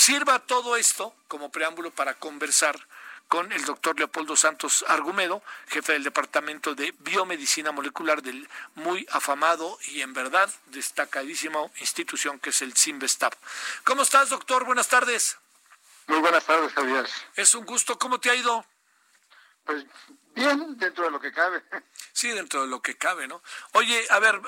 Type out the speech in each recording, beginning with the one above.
Sirva todo esto como preámbulo para conversar con el doctor Leopoldo Santos Argumedo, jefe del Departamento de Biomedicina Molecular del muy afamado y en verdad destacadísima institución que es el CIMBESTAP. ¿Cómo estás, doctor? Buenas tardes. Muy buenas tardes, Javier. Es un gusto. ¿Cómo te ha ido? Pues bien, dentro de lo que cabe. Sí, dentro de lo que cabe, ¿no? Oye, a ver,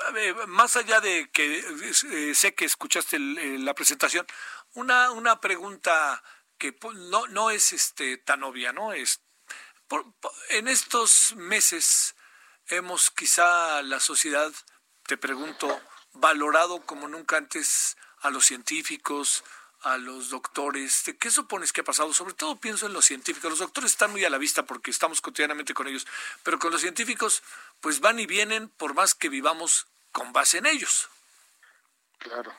más allá de que eh, sé que escuchaste eh, la presentación, una, una pregunta que no, no es este tan obvia, ¿no? Es en estos meses hemos quizá la sociedad, te pregunto, valorado como nunca antes a los científicos, a los doctores? ¿Qué supones que ha pasado? Sobre todo pienso en los científicos. Los doctores están muy a la vista porque estamos cotidianamente con ellos, pero con los científicos pues van y vienen por más que vivamos con base en ellos. Claro.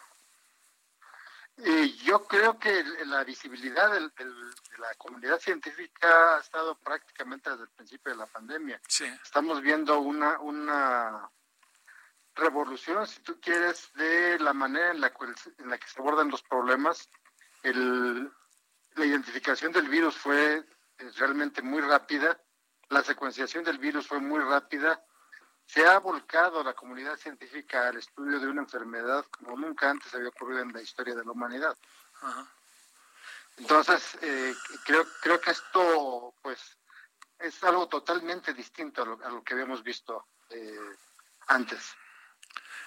Y yo creo que la visibilidad de la comunidad científica ha estado prácticamente desde el principio de la pandemia. Sí. Estamos viendo una, una revolución, si tú quieres, de la manera en la, en la que se abordan los problemas. El, la identificación del virus fue eh, realmente muy rápida, la secuenciación del virus fue muy rápida, se ha volcado la comunidad científica al estudio de una enfermedad como nunca antes había ocurrido en la historia de la humanidad. Entonces, eh, creo, creo que esto, pues, es algo totalmente distinto a lo, a lo que habíamos visto eh, antes.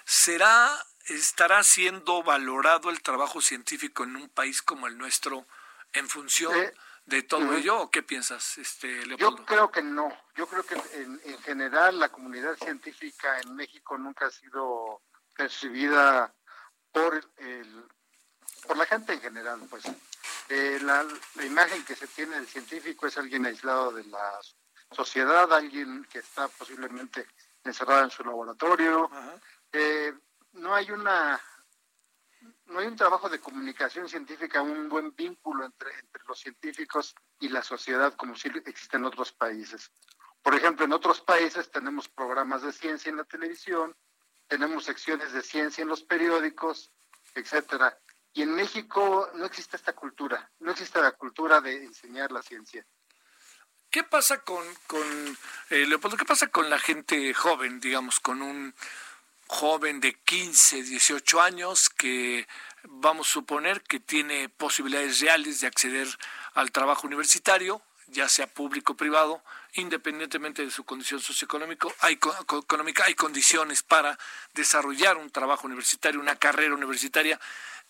¿Será, estará siendo valorado el trabajo científico en un país como el nuestro en función de todo ello o qué piensas, este, Leopoldo? Yo creo que no. Yo creo que en, general la comunidad científica en México nunca ha sido percibida por el, por la gente en general, pues. Eh, la, imagen que se tiene del científico es alguien aislado de la sociedad, alguien que está posiblemente encerrado en su laboratorio, eh, no hay una no hay un trabajo de comunicación científica, un buen vínculo entre, entre y la sociedad como si existe en otros países. Por ejemplo, en otros países tenemos programas de ciencia en la televisión, tenemos secciones de ciencia en los periódicos, etcétera. Y en México no existe esta cultura, no existe la cultura de enseñar la ciencia. ¿Qué pasa con, con eh, Leopoldo, qué pasa con la gente joven, digamos, con un joven de 15, 18 años que vamos a suponer que tiene posibilidades reales de acceder al trabajo universitario, ya sea público o privado, independientemente de su condición socioeconómica, hay, económica, hay condiciones para desarrollar un trabajo universitario, una carrera universitaria.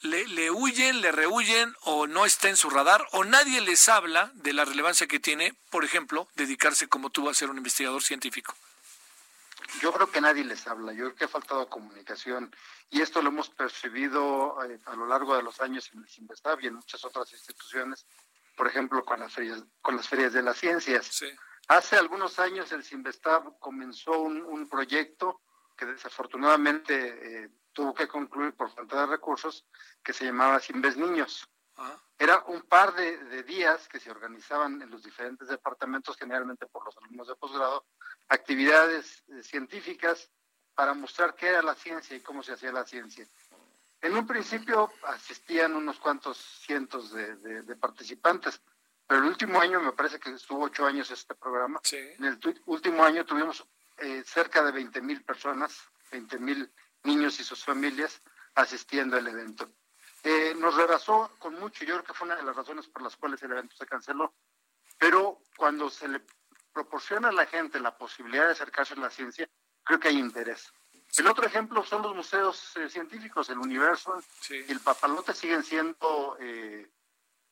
Le, le, huyen, le rehuyen o no está en su radar o nadie les habla de la relevancia que tiene, por ejemplo, dedicarse como tú a ser un investigador científico yo creo que nadie les habla, yo creo que ha faltado comunicación y esto lo hemos percibido eh, a lo largo de los años en el CIMBESTAB y en muchas otras instituciones, por ejemplo con las ferias, con las ferias de las ciencias. Hace algunos años el CIMBESTAB comenzó un, proyecto que desafortunadamente eh, tuvo que concluir por falta de recursos, que se llamaba CIMBES Niños. Ah. Era un par de, de, días que se organizaban en los diferentes departamentos, generalmente por los alumnos de posgrado, actividades eh, científicas para mostrar qué era la ciencia y cómo se hacía la ciencia. En un principio asistían unos cuantos cientos de, participantes, pero el último año, me parece que estuvo ocho años este programa, en el último año tuvimos eh, cerca de 20 mil personas, 20 mil niños y sus familias asistiendo al evento. Eh, nos rebasó con mucho, yo creo que fue una de las razones por las cuales el evento se canceló, pero cuando se le proporciona a la gente la posibilidad de acercarse a la ciencia, creo que hay interés. El otro ejemplo son los museos eh, científicos, el Universo y el Papalote siguen siendo eh,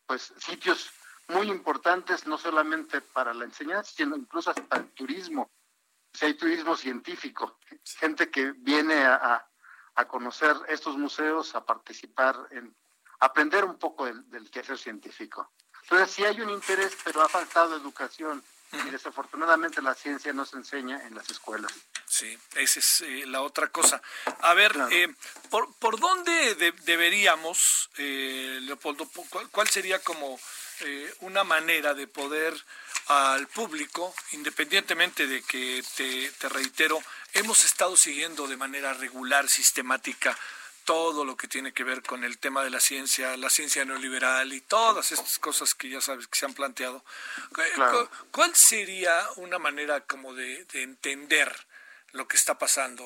pues sitios muy importantes, no solamente para la enseñanza, sino incluso para el turismo. si hay turismo científico, gente que viene a, a conocer estos museos, a participar en aprender un poco del, del quehacer científico. Entonces, sí hay un interés, pero ha faltado educación y desafortunadamente la ciencia no se enseña en las escuelas. Sí, esa es eh, la otra cosa. A ver, eh, ¿por, ¿por dónde deberíamos, eh, Leopoldo, cuál, sería como una manera de poder al público, independientemente de que, te, te reitero, hemos estado siguiendo de manera regular, sistemática, todo lo que tiene que ver con el tema de la ciencia, la ciencia neoliberal y todas estas cosas que ya sabes que se han planteado. ¿Cuál sería una manera como de, entender lo que está pasando?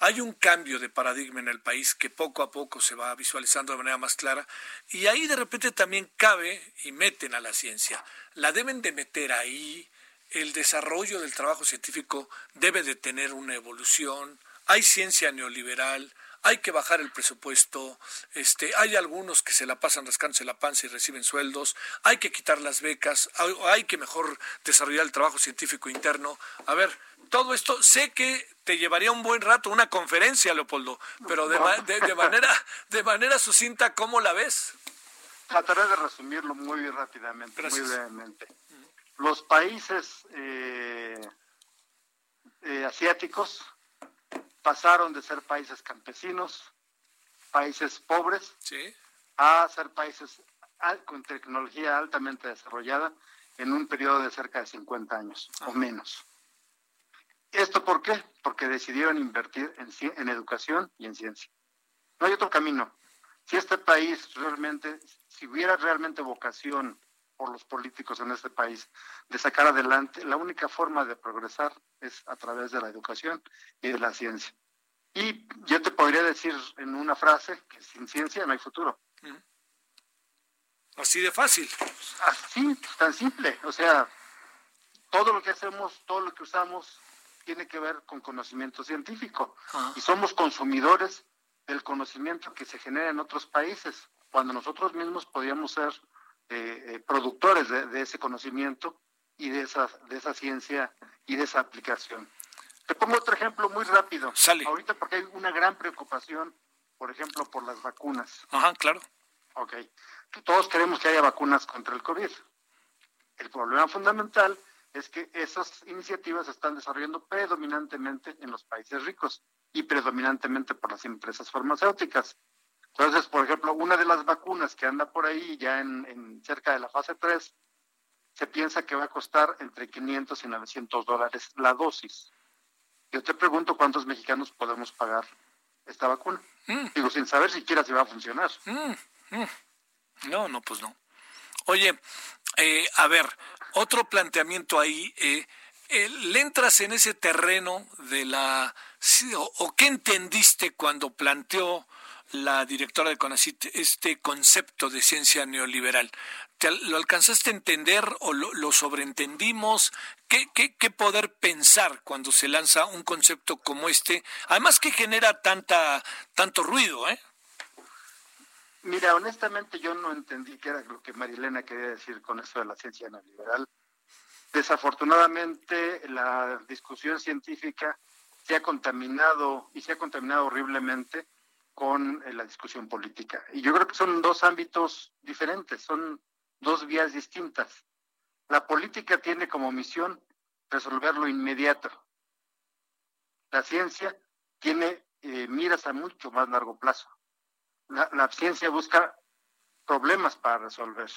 Hay un cambio de paradigma en el país que poco a poco se va visualizando de manera más clara y ahí de repente también cabe y meten a la ciencia. La deben de meter ahí. El desarrollo del trabajo científico debe de tener una evolución. Hay ciencia neoliberal, hay que bajar el presupuesto, este, hay algunos que se la pasan rascándose la panza y reciben sueldos, hay que quitar las becas, hay, que mejor desarrollar el trabajo científico interno. A ver, todo esto sé que te llevaría un buen rato una conferencia, Leopoldo, pero de, manera de manera sucinta, ¿cómo la ves? Trataré de resumirlo muy rápidamente, muy brevemente. Los países eh, eh, asiáticos pasaron de ser países campesinos, países pobres, a ser países con tecnología altamente desarrollada en un periodo de cerca de 50 años o ah. menos. ¿Esto por qué? Porque decidieron invertir en, en educación y en ciencia. No hay otro camino. Si este país realmente, si hubiera realmente vocación por los políticos en este país de sacar adelante, la única forma de progresar es a través de la educación y de la ciencia. Y yo te podría decir en una frase que sin ciencia no hay futuro. Así de fácil. Así, tan simple. O sea, todo lo que hacemos, todo lo que usamos, tiene que ver con conocimiento científico. Y somos consumidores del conocimiento que se genera en otros países, cuando nosotros mismos podríamos ser eh, productores de, ese conocimiento y de esa, de esa ciencia y de esa aplicación. Te pongo otro ejemplo muy rápido. Sale. Ahorita porque hay una gran preocupación, por ejemplo, por las vacunas. Ajá, claro. Ok. Todos queremos que haya vacunas contra el COVID. El problema fundamental es que esas iniciativas se están desarrollando predominantemente en los países ricos y predominantemente por las empresas farmacéuticas. Entonces, por ejemplo, una de las vacunas que anda por ahí ya en, cerca de la fase 3, se piensa que va a costar entre 500 y 900 dólares la dosis. Yo te pregunto cuántos mexicanos podemos pagar esta vacuna. Mm. Digo, sin saber siquiera si va a funcionar. Mm, mm. No, no, pues no. Oye, eh, a ver, otro planteamiento ahí. Eh, eh, ¿Le entras en ese terreno de la... o qué entendiste cuando planteó la directora de CONACIT este concepto de ciencia neoliberal. ¿Lo alcanzaste a entender o lo, sobreentendimos? ¿Qué, ¿Qué, poder pensar cuando se lanza un concepto como este? Además que genera tanta, tanto ruido, ¿eh? Mira, honestamente yo no entendí qué era lo que Marilena quería decir con eso de la ciencia neoliberal. Desafortunadamente la discusión científica se ha contaminado y se ha contaminado horriblemente con eh, la discusión política. Y yo creo que son dos ámbitos diferentes, son dos vías distintas. La política tiene como misión resolver lo inmediato. La ciencia tiene eh, miras a mucho más largo plazo. La, ciencia busca problemas para resolver,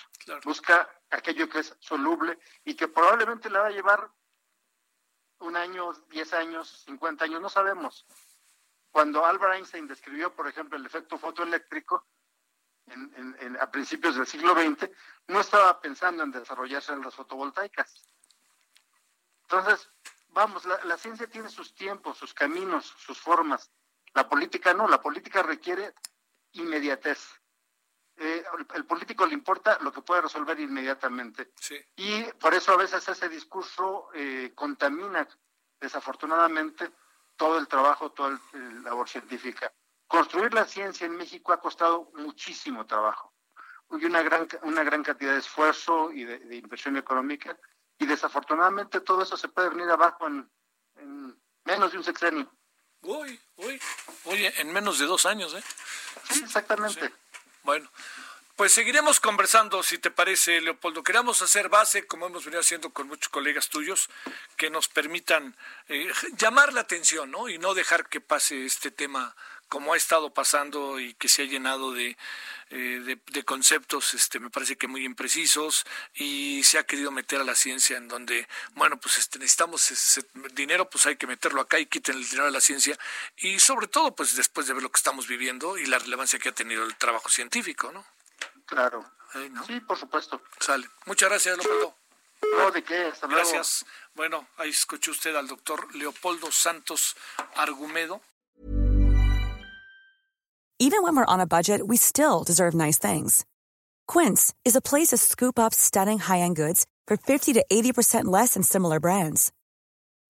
busca aquello que es soluble y que probablemente le va a llevar un año, diez años, cincuenta años, no sabemos. Cuando Albert Einstein describió, por ejemplo, el efecto fotoeléctrico a principios del siglo XX, no estaba pensando en desarrollarse en las fotovoltaicas. Entonces, vamos, la, ciencia tiene sus tiempos, sus caminos, sus formas. La política no, la política requiere inmediatez. Eh, el, político le importa lo que puede resolver inmediatamente. Y por eso a veces ese discurso eh, contamina, desafortunadamente, todo el trabajo, toda la labor científica. Construir la ciencia en México ha costado muchísimo trabajo y una gran, una gran cantidad de esfuerzo y de, inversión económica y desafortunadamente todo eso se puede venir abajo en, menos de un sexenio. Uy, uy. Oye, en menos de dos años, ¿eh? Sí, exactamente. Bueno, pues seguiremos conversando, si te parece, Leopoldo. Queremos hacer base, como hemos venido haciendo con muchos colegas tuyos, que nos permitan eh, llamar la atención, ¿no? Y no dejar que pase este tema como ha estado pasando y que se ha llenado de, eh, de, conceptos, este, me parece que muy imprecisos y se ha querido meter a la ciencia en donde, bueno, pues este, necesitamos ese dinero, pues hay que meterlo acá y quiten el dinero de la ciencia y sobre todo, pues después de ver lo que estamos viviendo y la relevancia que ha tenido el trabajo científico, ¿no? Claro. Sí, por supuesto. Sale. Muchas gracias, Leopoldo. No, de qué, hasta luego. Gracias. Bueno, ahí escuchó usted al doctor Leopoldo Santos Argumedo. Even when we're on a budget, we still deserve nice things. Quince is a place to scoop up stunning high-end goods for 50 to 80% less than similar brands.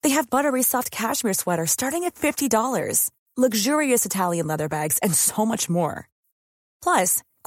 They have buttery soft cashmere sweaters starting at $50, luxurious Italian leather bags, and so much more. Plus,